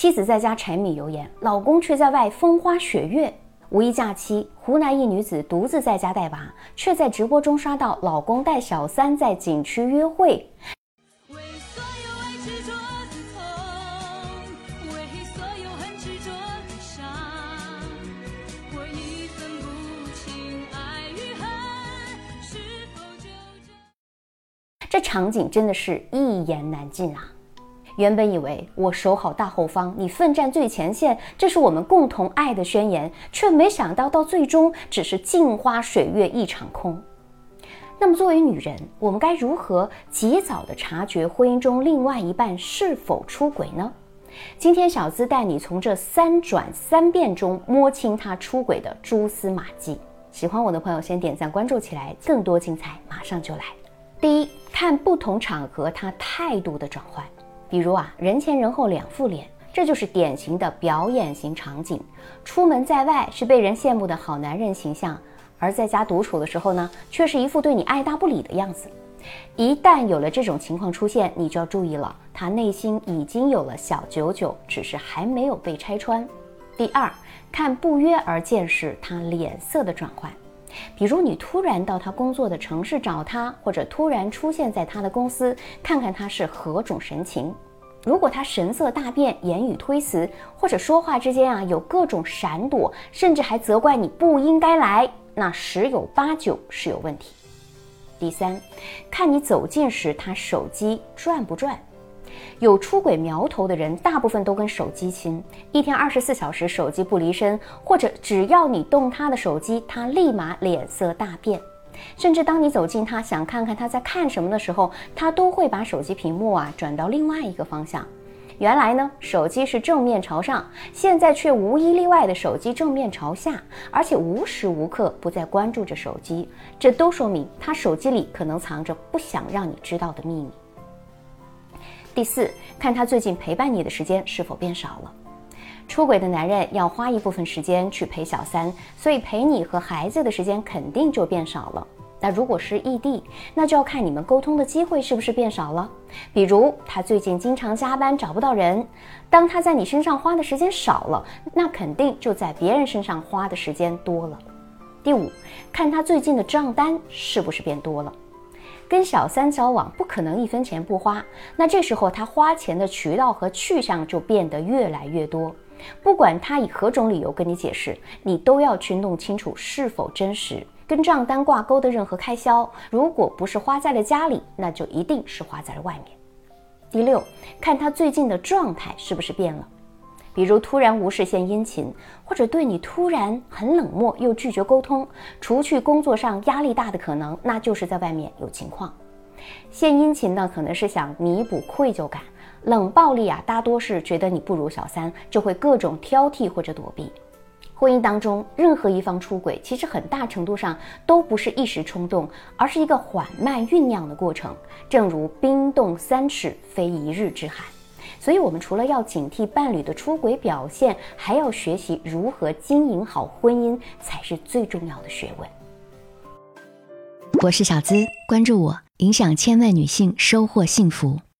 妻子在家柴米油盐，老公却在外风花雪月。五一假期，湖南一女子独自在家带娃，却在直播中刷到老公带小三在景区约会。这场景真的是一言难尽啊！原本以为我守好大后方，你奋战最前线，这是我们共同爱的宣言，却没想到到最终只是镜花水月一场空。那么，作为女人，我们该如何及早的察觉婚姻中另外一半是否出轨呢？今天小资带你从这三转三变中摸清他出轨的蛛丝马迹。喜欢我的朋友，先点赞关注起来，更多精彩马上就来。第一，看不同场合他态度的转换，比如啊，人前人后两副脸，这就是典型的表演型场景。出门在外是被人羡慕的好男人形象，而在家独处的时候呢，却是一副对你爱答不理的样子。一旦有了这种情况出现，你就要注意了，他内心已经有了小九九，只是还没有被拆穿。第二，看不约而见时他脸色的转换。比如你突然到他工作的城市找他，或者突然出现在他的公司，看看他是何种神情。如果他神色大变，言语推辞，或者说话之间啊有各种闪躲，甚至还责怪你不应该来，那十有八九是有问题。第三，看你走近时他手机转不转。有出轨苗头的人，大部分都跟手机亲，一天二十四小时手机不离身，或者只要你动他的手机，他立马脸色大变，甚至当你走近他，想看看他在看什么的时候，他都会把手机屏幕啊转到另外一个方向。原来呢，手机是正面朝上，现在却无一例外的手机正面朝下，而且无时无刻不在关注着手机，这都说明他手机里可能藏着不想让你知道的秘密。第四，看他最近陪伴你的时间是否变少了。出轨的男人要花一部分时间去陪小三，所以陪你和孩子的时间肯定就变少了。那如果是异地，那就要看你们沟通的机会是不是变少了。比如他最近经常加班找不到人，当他在你身上花的时间少了，那肯定就在别人身上花的时间多了。第五，看他最近的账单是不是变多了。跟小三交往不可能一分钱不花，那这时候他花钱的渠道和去向就变得越来越多。不管他以何种理由跟你解释，你都要去弄清楚是否真实。跟账单挂钩的任何开销，如果不是花在了家里，那就一定是花在了外面。第六，看他最近的状态是不是变了。比如突然无事献殷勤，或者对你突然很冷漠又拒绝沟通，除去工作上压力大的可能，那就是在外面有情况。献殷勤呢，可能是想弥补愧疚感；冷暴力啊，大多是觉得你不如小三，就会各种挑剔或者躲避。婚姻当中任何一方出轨，其实很大程度上都不是一时冲动，而是一个缓慢酝酿的过程。正如冰冻三尺，非一日之寒。所以，我们除了要警惕伴侣的出轨表现，还要学习如何经营好婚姻，才是最重要的学问。我是小资，关注我，影响千万女性，收获幸福。